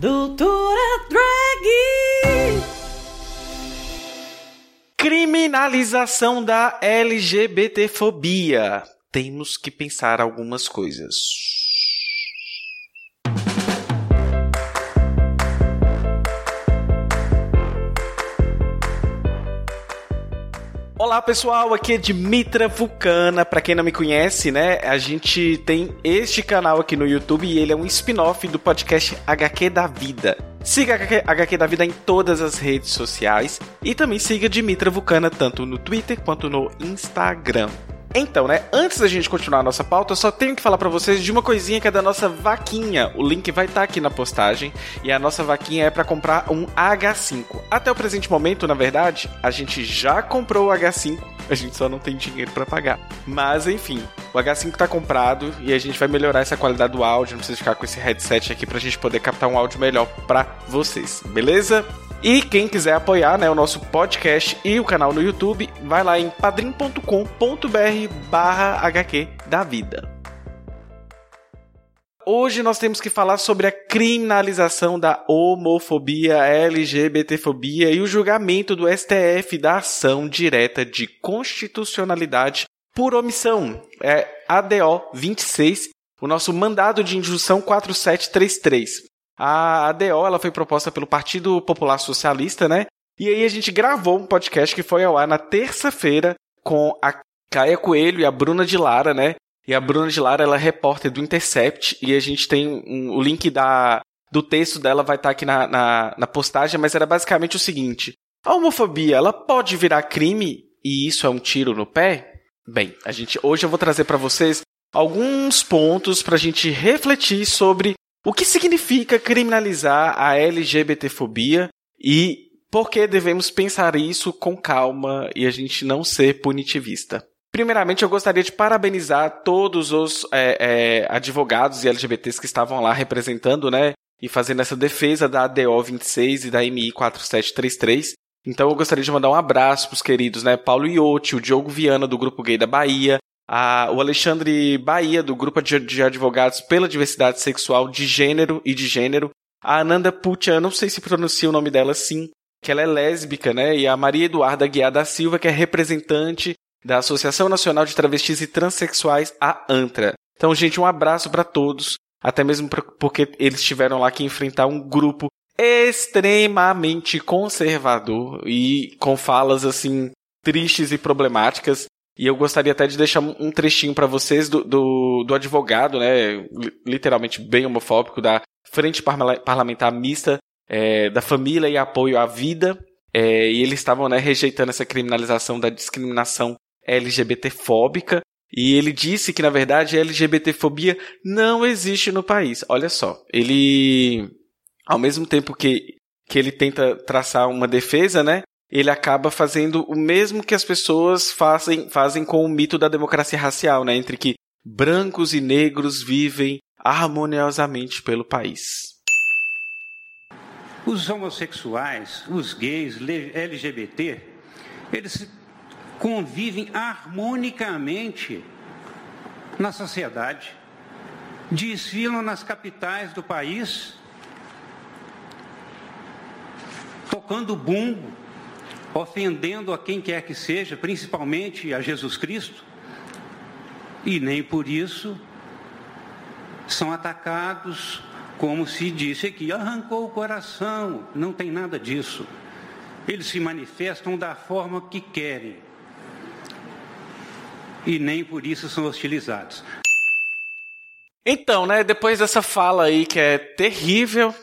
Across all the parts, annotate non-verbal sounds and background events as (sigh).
Doutora Drag! Criminalização da LGBTfobia. Temos que pensar algumas coisas. Olá pessoal, aqui é Dimitra Vulcana. Para quem não me conhece, né, a gente tem este canal aqui no YouTube e ele é um spin-off do podcast HQ da Vida. Siga HQ, HQ da Vida em todas as redes sociais e também siga Dimitra Vulcana tanto no Twitter quanto no Instagram. Então, né, antes da gente continuar a nossa pauta, eu só tenho que falar para vocês de uma coisinha que é da nossa vaquinha. O link vai estar tá aqui na postagem e a nossa vaquinha é para comprar um H5. Até o presente momento, na verdade, a gente já comprou o H5, a gente só não tem dinheiro para pagar. Mas enfim, o H5 tá comprado e a gente vai melhorar essa qualidade do áudio, não precisa ficar com esse headset aqui pra gente poder captar um áudio melhor para vocês, beleza? E quem quiser apoiar né, o nosso podcast e o canal no YouTube, vai lá em padrim.com.br barra HQ da vida. Hoje nós temos que falar sobre a criminalização da homofobia, LGBTfobia e o julgamento do STF da ação direta de constitucionalidade por omissão, é ADO 26, o nosso mandado de injunção 4733. A ADO ela foi proposta pelo Partido Popular Socialista, né? E aí a gente gravou um podcast que foi ao ar na terça-feira com a Caia Coelho e a Bruna de Lara, né? E a Bruna de Lara ela é repórter do Intercept e a gente tem um, o link da, do texto dela vai estar tá aqui na, na, na postagem, mas era basicamente o seguinte: a homofobia ela pode virar crime e isso é um tiro no pé? Bem, a gente hoje eu vou trazer para vocês alguns pontos para a gente refletir sobre o que significa criminalizar a LGBTfobia e por que devemos pensar isso com calma e a gente não ser punitivista? Primeiramente, eu gostaria de parabenizar todos os é, é, advogados e LGBTs que estavam lá representando, né, e fazendo essa defesa da ADO 26 e da MI 4733. Então, eu gostaria de mandar um abraço para os queridos, né, Paulo Iotti, o Diogo Viana do Grupo Gay da Bahia, o Alexandre Bahia, do Grupo de, Advogados pela Diversidade Sexual de Gênero e de Gênero, a Ananda Putia, não sei se pronuncia o nome dela assim, que ela é lésbica, né? E a Maria Eduarda Guiar da Silva, que é representante da Associação Nacional de Travestis e Transsexuais, a ANTRA. Então, gente, um abraço para todos, até mesmo porque eles tiveram lá que enfrentar um grupo extremamente conservador e com falas assim tristes e problemáticas. E eu gostaria até de deixar um trechinho para vocês do, do, do, advogado, né, literalmente bem homofóbico, da Frente Parlamentar Mista é, da Família e Apoio à Vida. É, e eles estavam né, rejeitando essa criminalização da discriminação LGBT-fóbica. E ele disse que, na verdade, a LGBTfobia não existe no país. Olha só, ele, ao mesmo tempo que, que ele tenta traçar uma defesa, né, ele acaba fazendo o mesmo que as pessoas fazem, fazem com o mito da democracia racial, né? Entre que brancos e negros vivem harmoniosamente pelo país. Os homossexuais, os gays, LGBT, eles convivem harmonicamente na sociedade, desfilam nas capitais do país, tocando bumbo, ofendendo a quem quer que seja, principalmente a Jesus Cristo, e nem por isso são atacados, como se disse aqui, arrancou o coração. Não tem nada disso. Eles se manifestam da forma que querem. E nem por isso são hostilizados. Então, né, depois dessa fala aí que é terrível,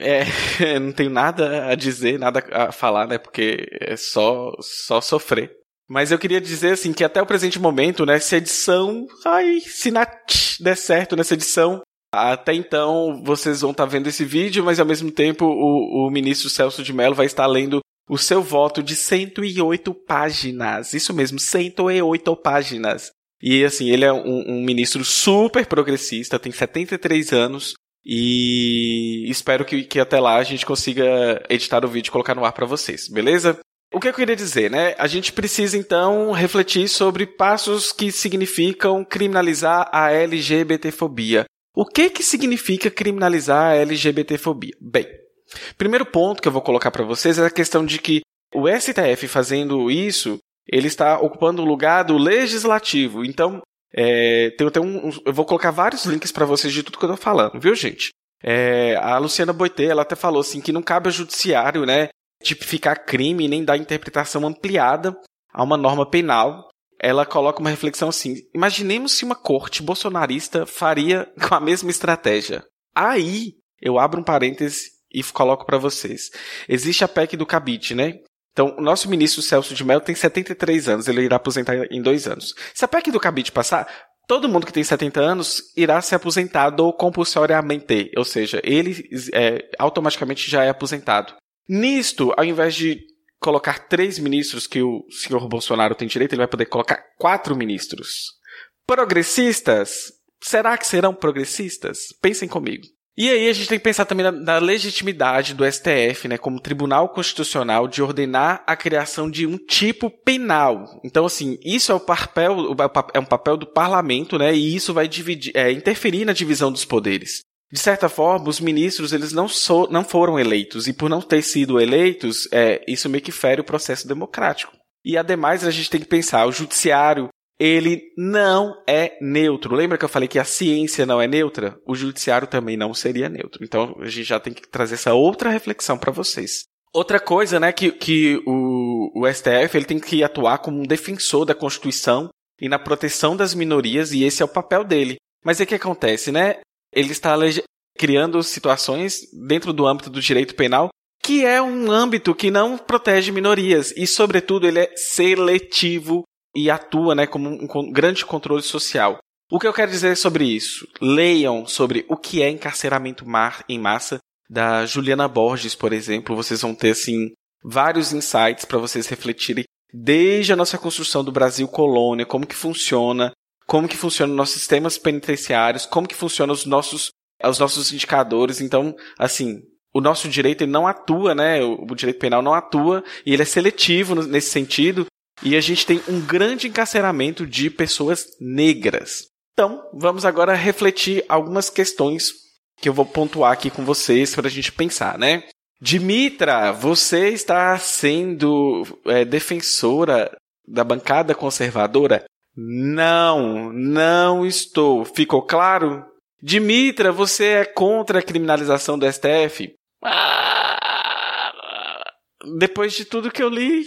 é, (laughs) não tenho nada a dizer, nada a falar, né? Porque é só, só sofrer. Mas eu queria dizer assim que até o presente momento, né, se a edição, ai, se na der certo nessa edição, até então vocês vão estar tá vendo esse vídeo, mas ao mesmo tempo o, o ministro Celso de Mello vai estar lendo o seu voto de 108 páginas. Isso mesmo, 108 páginas. E assim, ele é um, um ministro super progressista, tem 73 anos, e espero que, que até lá a gente consiga editar o vídeo e colocar no ar para vocês, beleza? O que eu queria dizer, né? A gente precisa então refletir sobre passos que significam criminalizar a LGBTfobia. O que que significa criminalizar a LGBTfobia? Bem, primeiro ponto que eu vou colocar para vocês é a questão de que o STF fazendo isso, ele está ocupando o lugar do legislativo. Então, é, tem, tem um, eu vou colocar vários links para vocês de tudo que eu tô falando, viu, gente? É, a Luciana Boitê, ela até falou assim que não cabe ao judiciário, né, tipificar crime nem dar interpretação ampliada a uma norma penal. Ela coloca uma reflexão assim: imaginemos se uma corte bolsonarista faria com a mesma estratégia. Aí eu abro um parêntese e coloco para vocês. Existe a PEC do cabide, né? Então, o nosso ministro Celso de Mello tem 73 anos, ele irá aposentar em dois anos. Se a PEC do cabide passar, todo mundo que tem 70 anos irá ser aposentado compulsoriamente, ou seja, ele é, automaticamente já é aposentado. Nisto, ao invés de colocar três ministros que o senhor Bolsonaro tem direito, ele vai poder colocar quatro ministros. Progressistas? Será que serão progressistas? Pensem comigo. E aí a gente tem que pensar também na, na, legitimidade do STF, né, como Tribunal Constitucional, de ordenar a criação de um tipo penal. Então, assim, isso é o papel, é um papel do parlamento, né, e isso vai dividir, é, interferir na divisão dos poderes. De certa forma, os ministros eles não, so, não foram eleitos, e por não ter sido eleitos, é, isso meio que fere o processo democrático. E ademais a gente tem que pensar, o judiciário ele não é neutro. Lembra que eu falei que a ciência não é neutra? O judiciário também não seria neutro. Então a gente já tem que trazer essa outra reflexão para vocês. Outra coisa, né, que, que o, o STF ele tem que atuar como um defensor da Constituição e na proteção das minorias, e esse é o papel dele. Mas o que acontece, né? Ele está criando situações dentro do âmbito do direito penal que é um âmbito que não protege minorias e, sobretudo, ele é seletivo e atua né, como um grande controle social. O que eu quero dizer sobre isso? Leiam sobre o que é encarceramento em massa da Juliana Borges, por exemplo. Vocês vão ter assim vários insights para vocês refletirem desde a nossa construção do Brasil colônia, como que funciona, como que funcionam os nossos sistemas penitenciários, como que funcionam os nossos os nossos indicadores. Então, assim, o nosso direito ele não atua, né? O direito penal não atua e ele é seletivo nesse sentido e a gente tem um grande encarceramento de pessoas negras. Então, vamos agora refletir algumas questões que eu vou pontuar aqui com vocês para a gente pensar, né? Dimitra, você está sendo é, defensora da bancada conservadora? Não, não estou. Ficou claro? Dimitra, você é contra a criminalização do STF? Depois de tudo que eu li,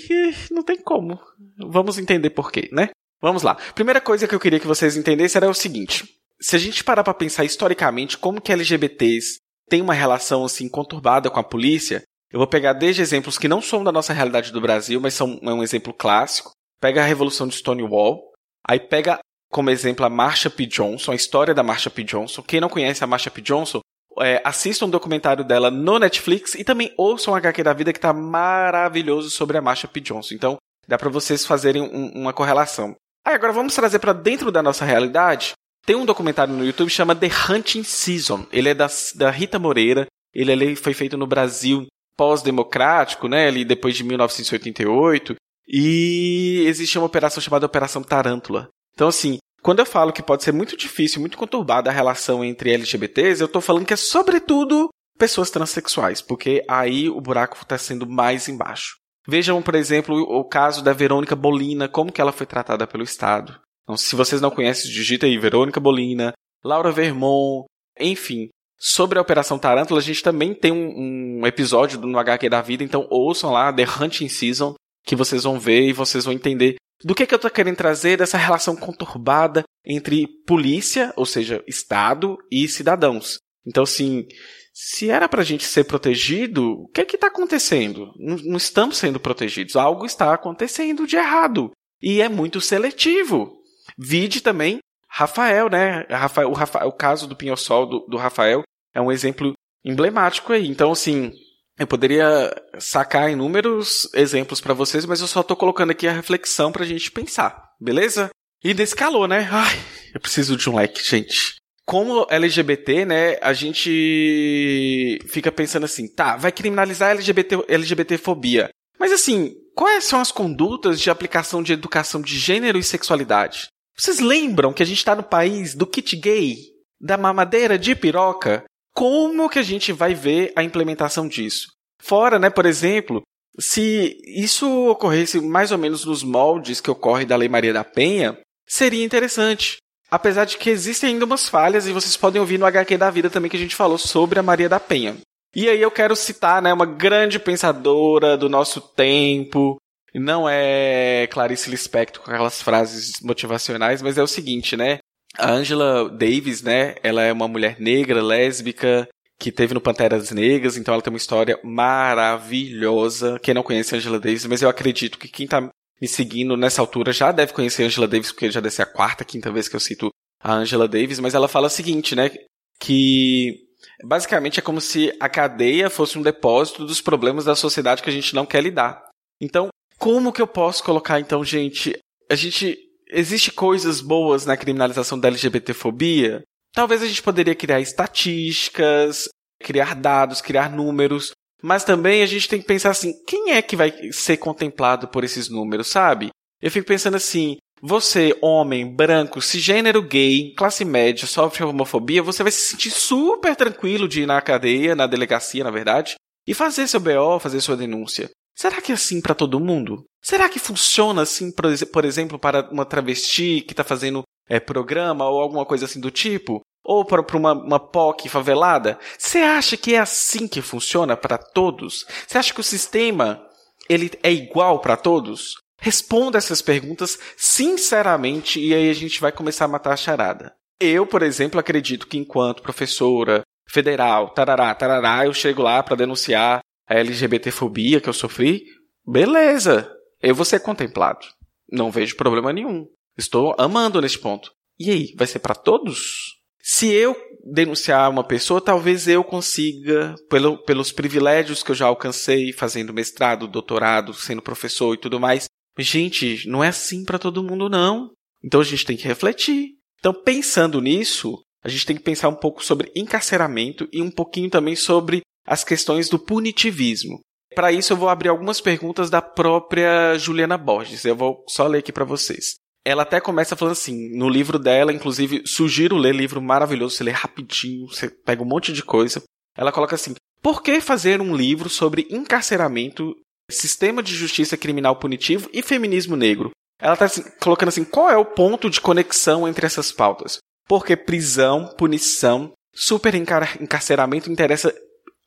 não tem como. Vamos entender por quê, né? Vamos lá. Primeira coisa que eu queria que vocês entendessem era o seguinte: se a gente parar para pensar historicamente como que LGBTs têm uma relação assim conturbada com a polícia, eu vou pegar desde exemplos que não são da nossa realidade do Brasil, mas são é um exemplo clássico. Pega a Revolução de Stonewall, aí pega como exemplo a Marsha P. Johnson, a história da Marsha P. Johnson. Quem não conhece a Marsha P. Johnson, é, assistam um documentário dela no Netflix e também ouçam a HQ da vida que tá maravilhoso sobre a Marsha P. Johnson. Então, dá para vocês fazerem um, uma correlação. Aí agora vamos trazer para dentro da nossa realidade. Tem um documentário no YouTube chama The Hunting Season. Ele é da, da Rita Moreira. Ele, ele foi feito no Brasil pós-democrático, né? Ali depois de 1988. E existe uma operação chamada Operação Tarântula. Então, assim, quando eu falo que pode ser muito difícil, muito conturbada a relação entre LGBTs, eu estou falando que é sobretudo pessoas transexuais, porque aí o buraco está sendo mais embaixo. Vejam, por exemplo, o caso da Verônica Bolina, como que ela foi tratada pelo Estado. Então, se vocês não conhecem, digita aí Verônica Bolina, Laura Vermont, enfim. Sobre a Operação Tarântula, a gente também tem um, um episódio no HQ da vida, então ouçam lá The Hunting Season, que vocês vão ver e vocês vão entender do que, que eu estou querendo trazer dessa relação conturbada entre polícia, ou seja, Estado e cidadãos. Então, assim, se era para a gente ser protegido, o que está acontecendo? Não, não, estamos sendo protegidos. Algo está acontecendo de errado. E é muito seletivo. Vide também Rafael, né? Rafael, o, Rafael, o caso do Pinhosol do, do Rafael é um exemplo emblemático aí. Então, assim, eu poderia sacar inúmeros exemplos para vocês, mas eu só estou colocando aqui a reflexão para a gente pensar, beleza? E desse calor, né? Ai, eu preciso de um like, gente. Como LGBT, né, a gente fica pensando assim, tá, vai criminalizar LGBT, LGBTfobia. Mas assim, quais são as condutas de aplicação de educação de gênero e sexualidade? Vocês lembram que a gente está no país do kit gay? da mamadeira de piroca, como que a gente vai ver a implementação disso? Fora, né, por exemplo, se isso ocorresse mais ou menos nos moldes que ocorre da Lei Maria da Penha, seria interessante. Apesar de que existem ainda umas falhas, e vocês podem ouvir no HQ da vida também que a gente falou sobre a Maria da Penha. E aí eu quero citar né, uma grande pensadora do nosso tempo. Não é Clarice Lispector com aquelas frases motivacionais, mas é o seguinte, né? A Angela Davis, né? Ela é uma mulher negra, lésbica, que teve no Panteras Negras, então ela tem uma história maravilhosa. Quem não conhece Angela Davis, mas eu acredito que quem tá me seguindo nessa altura já deve conhecer Angela Davis, porque já deve ser a quarta, quinta vez que eu cito a Angela Davis, mas ela fala o seguinte, né? Que basicamente é como se a cadeia fosse um depósito dos problemas da sociedade que a gente não quer lidar. Então, como que eu posso colocar, então, gente? A gente. Existe coisas boas na criminalização da LGBTfobia? Talvez a gente poderia criar estatísticas, criar dados, criar números, mas também a gente tem que pensar assim, quem é que vai ser contemplado por esses números, sabe? Eu fico pensando assim, você, homem, branco, cisgênero gay, classe média, sofre homofobia, você vai se sentir super tranquilo de ir na cadeia, na delegacia, na verdade, e fazer seu BO, fazer sua denúncia. Será que é assim para todo mundo? Será que funciona assim, por exemplo, para uma travesti que está fazendo é, programa ou alguma coisa assim do tipo? Ou para uma, uma POC favelada? Você acha que é assim que funciona para todos? Você acha que o sistema ele é igual para todos? Responda essas perguntas sinceramente e aí a gente vai começar a matar a charada. Eu, por exemplo, acredito que enquanto professora federal, tarará, tarará, eu chego lá para denunciar a LGBTfobia que eu sofri, beleza, eu vou ser contemplado. Não vejo problema nenhum. Estou amando neste ponto. E aí, vai ser para todos? Se eu denunciar uma pessoa, talvez eu consiga, pelo, pelos privilégios que eu já alcancei fazendo mestrado, doutorado, sendo professor e tudo mais. Gente, não é assim para todo mundo, não. Então a gente tem que refletir. Então, pensando nisso, a gente tem que pensar um pouco sobre encarceramento e um pouquinho também sobre as questões do punitivismo. Para isso, eu vou abrir algumas perguntas da própria Juliana Borges. Eu vou só ler aqui para vocês ela até começa falando assim, no livro dela, inclusive, sugiro ler livro maravilhoso, você lê rapidinho, você pega um monte de coisa. Ela coloca assim: por que fazer um livro sobre encarceramento, sistema de justiça criminal punitivo e feminismo negro? Ela está assim, colocando assim: qual é o ponto de conexão entre essas pautas? Porque prisão, punição, super encarceramento interessa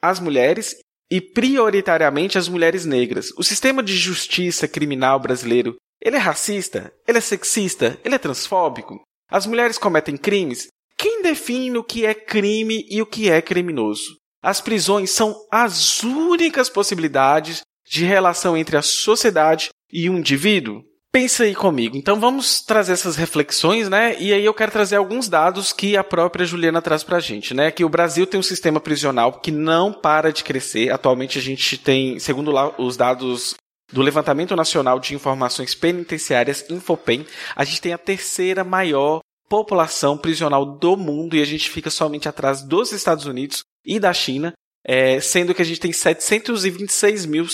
às mulheres e prioritariamente às mulheres negras. O sistema de justiça criminal brasileiro ele é racista? Ele é sexista? Ele é transfóbico? As mulheres cometem crimes? Quem define o que é crime e o que é criminoso? As prisões são as únicas possibilidades de relação entre a sociedade e o indivíduo? Pensa aí comigo. Então vamos trazer essas reflexões, né? E aí eu quero trazer alguns dados que a própria Juliana traz pra gente, né? Que o Brasil tem um sistema prisional que não para de crescer. Atualmente a gente tem, segundo lá os dados do Levantamento Nacional de Informações Penitenciárias, Infopem, a gente tem a terceira maior população prisional do mundo e a gente fica somente atrás dos Estados Unidos e da China, é, sendo que a gente tem 726 mil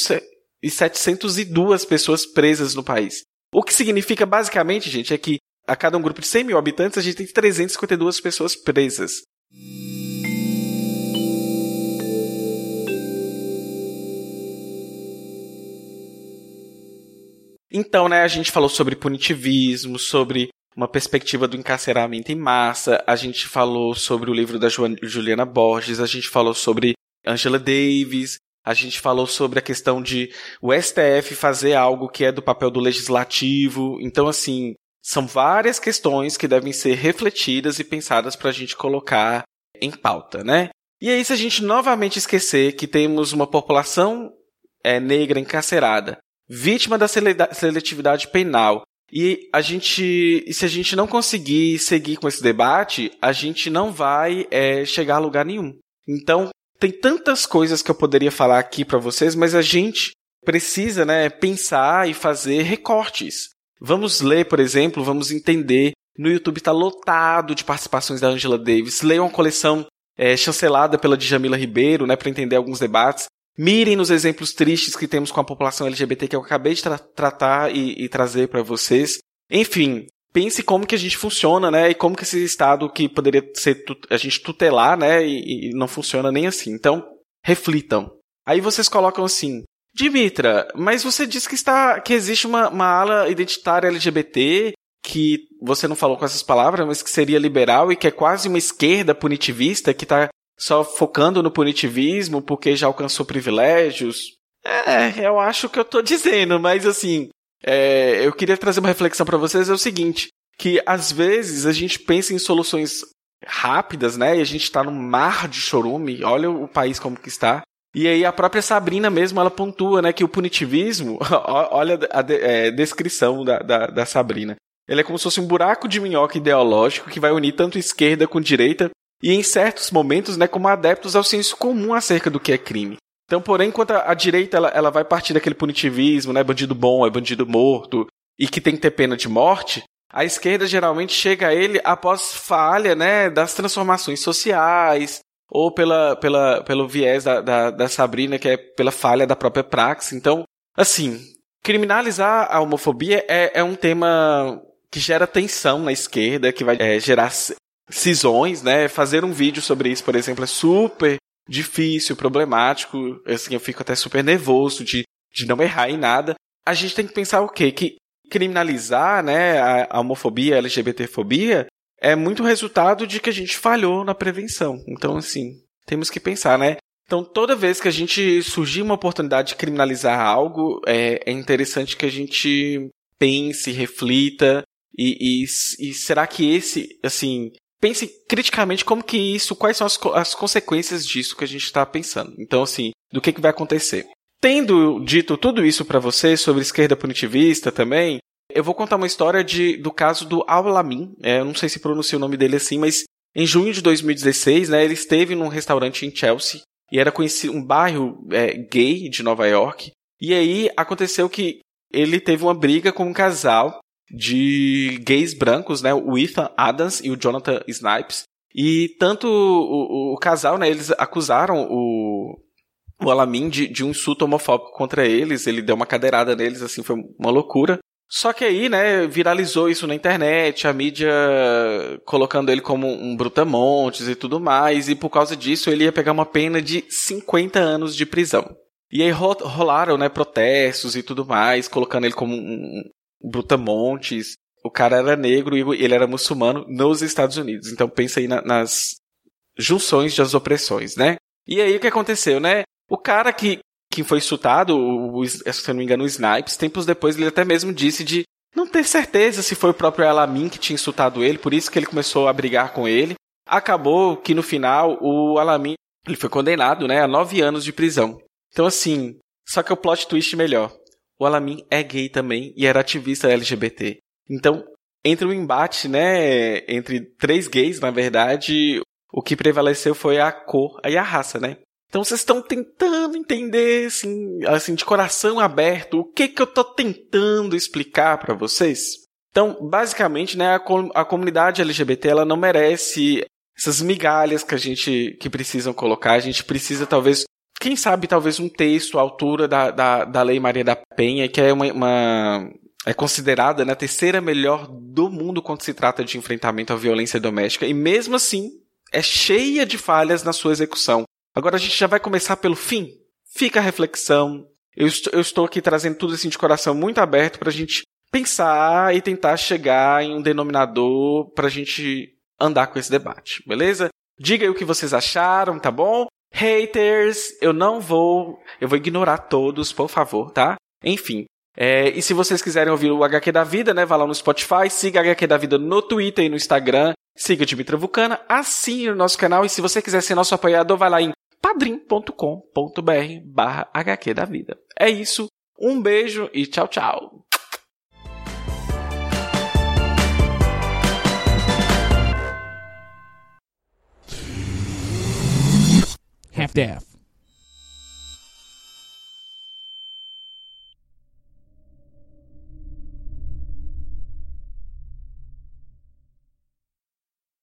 e 702 pessoas presas no país. O que significa basicamente, gente, é que a cada um grupo de 100 mil habitantes a gente tem 352 pessoas presas. Então, né, a gente falou sobre punitivismo, sobre uma perspectiva do encarceramento em massa, a gente falou sobre o livro da Juliana Borges, a gente falou sobre Angela Davis, a gente falou sobre a questão de o STF fazer algo que é do papel do legislativo. Então, assim, são várias questões que devem ser refletidas e pensadas para a gente colocar em pauta, né? E aí, se a gente novamente esquecer que temos uma população é, negra encarcerada, vítima da seletividade penal. E a gente, se a gente não conseguir seguir com esse debate, a gente não vai é, chegar a lugar nenhum. Então, tem tantas coisas que eu poderia falar aqui para vocês, mas a gente precisa, né, pensar e fazer recortes. Vamos ler, por exemplo, vamos entender. No YouTube está lotado de participações da Angela Davis. Leia uma coleção é, chancelada pela Djamila Ribeiro, né, para entender alguns debates. Mirem nos exemplos tristes que temos com a população LGBT que eu acabei de tra tratar e, e trazer para vocês. Enfim, pense como que a gente funciona, né? E como que esse Estado que poderia ser a gente tutelar, né? E, e não funciona nem assim. Então, reflitam. Aí vocês colocam assim, Dimitra, mas você disse que está que existe uma, uma ala identitária LGBT que você não falou com essas palavras, mas que seria liberal e que é quase uma esquerda punitivista que está só focando no punitivismo porque já alcançou privilégios. É, eu acho que eu estou (laughs) dizendo, mas assim, é, eu queria trazer uma reflexão para vocês é o seguinte, que às vezes a gente pensa em soluções rápidas, né? E a gente está num mar de chorume. Olha o país como que está. E aí a própria Sabrina mesmo, ela pontua, né, que o punitivismo, (laughs) olha a, de, é, descrição da, da, da, Sabrina. Ele é como se fosse um buraco de minhoca ideológico que vai unir tanto esquerda com direita e em certos momentos, né, como adeptos ao senso comum acerca do que é crime. Então, porém, enquanto a, a direita ela, ela vai partir daquele punitivismo, né, bandido bom é bandido morto e que tem que ter pena de morte, a esquerda geralmente chega a ele após falha, né, das transformações sociais, ou pela, pela, pelo viés da, da, da Sabrina, que é pela falha da própria praxe. Então, assim, criminalizar a homofobia é, é um tema que gera tensão na esquerda, que vai é, gerar cisões, né? Fazer um vídeo sobre isso, por exemplo, é super difícil, problemático. Assim, eu fico até super nervoso de, de não errar em nada. A gente tem que pensar o quê? Que criminalizar, né, a, homofobia, a LGBTfobia, é muito resultado de que a gente falhou na prevenção. Então, assim, temos que pensar, né? Então, toda vez que a gente surgir uma oportunidade de criminalizar algo, é, é interessante que a gente pense, reflita e, e, e, será que esse, assim, pense criticamente como que isso, quais são as, as consequências disso que a gente está pensando. Então, assim, do que, que vai acontecer. Tendo dito tudo isso para você sobre esquerda punitivista também, eu vou contar uma história de, do caso do Al-Lamin. É, eu não sei se pronuncia o nome dele assim, mas em junho de 2016, né, ele esteve num restaurante em Chelsea e era conhecido um bairro é, gay de Nova York. E aí aconteceu que ele teve uma briga com um casal de gays brancos, né, o Ethan Adams e o Jonathan Snipes. E tanto o, o, o casal, né, eles acusaram o, o Alamin de, de um insulto homofóbico contra eles. Ele deu uma cadeirada neles, assim, foi uma loucura. Só que aí, né, viralizou isso na internet, a mídia colocando ele como um brutamontes e tudo mais, e por causa disso ele ia pegar uma pena de 50 anos de prisão. E aí rolaram, né, protestos e tudo mais, colocando ele como um brutamontes. O cara era negro e ele era muçulmano nos Estados Unidos. Então pensa aí na, nas junções das opressões, né? E aí o que aconteceu, né? O cara que que foi insultado, o, se eu não me engano, o Snipes, tempos depois ele até mesmo disse de não ter certeza se foi o próprio Alamin que tinha insultado ele, por isso que ele começou a brigar com ele. Acabou que no final o Alamin ele foi condenado né, a nove anos de prisão. Então assim, só que o plot twist melhor. O Alamin é gay também e era ativista LGBT. Então, entre o embate, né, entre três gays, na verdade, o que prevaleceu foi a cor e a raça, né? Então vocês estão tentando entender, assim, assim, de coração aberto, o que que eu estou tentando explicar para vocês? Então, basicamente, né, a, a comunidade LGBT ela não merece essas migalhas que a gente que precisam colocar. A gente precisa talvez, quem sabe, talvez um texto à altura da, da, da Lei Maria da Penha, que é uma, uma é considerada né, a terceira melhor do mundo quando se trata de enfrentamento à violência doméstica, e mesmo assim é cheia de falhas na sua execução. Agora a gente já vai começar pelo fim. Fica a reflexão. Eu estou, eu estou aqui trazendo tudo assim de coração muito aberto para a gente pensar e tentar chegar em um denominador para a gente andar com esse debate, beleza? Diga aí o que vocês acharam, tá bom? Haters, eu não vou, eu vou ignorar todos, por favor, tá? Enfim, é, e se vocês quiserem ouvir o HQ da Vida, né, vá lá no Spotify, siga HQ da Vida no Twitter e no Instagram, siga Dimitra Vulcana, assine o nosso canal e se você quiser ser nosso apoiador, vai lá em padrim.com.br barra HQ da vida. É isso, um beijo e tchau, tchau. half daff.